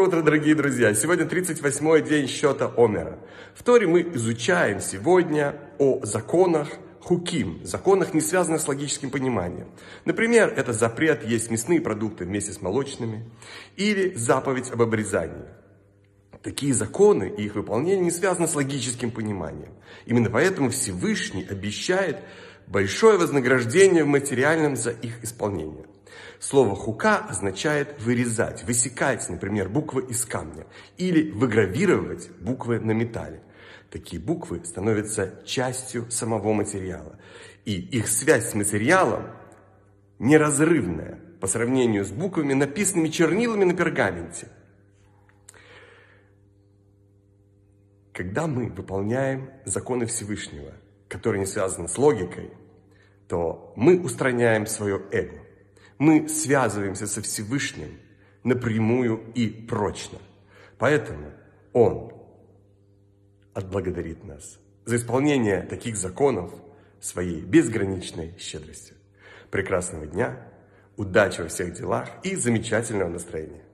Доброе утро, дорогие друзья! Сегодня 38-й день счета Омера. В Торе мы изучаем сегодня о законах хуким, законах, не связанных с логическим пониманием. Например, это запрет есть мясные продукты вместе с молочными или заповедь об обрезании. Такие законы и их выполнение не связаны с логическим пониманием. Именно поэтому Всевышний обещает большое вознаграждение в материальном за их исполнение. Слово «хука» означает вырезать, высекать, например, буквы из камня или выгравировать буквы на металле. Такие буквы становятся частью самого материала. И их связь с материалом неразрывная по сравнению с буквами, написанными чернилами на пергаменте. Когда мы выполняем законы Всевышнего, которые не связаны с логикой, то мы устраняем свое эго мы связываемся со Всевышним напрямую и прочно. Поэтому Он отблагодарит нас за исполнение таких законов своей безграничной щедростью. Прекрасного дня, удачи во всех делах и замечательного настроения.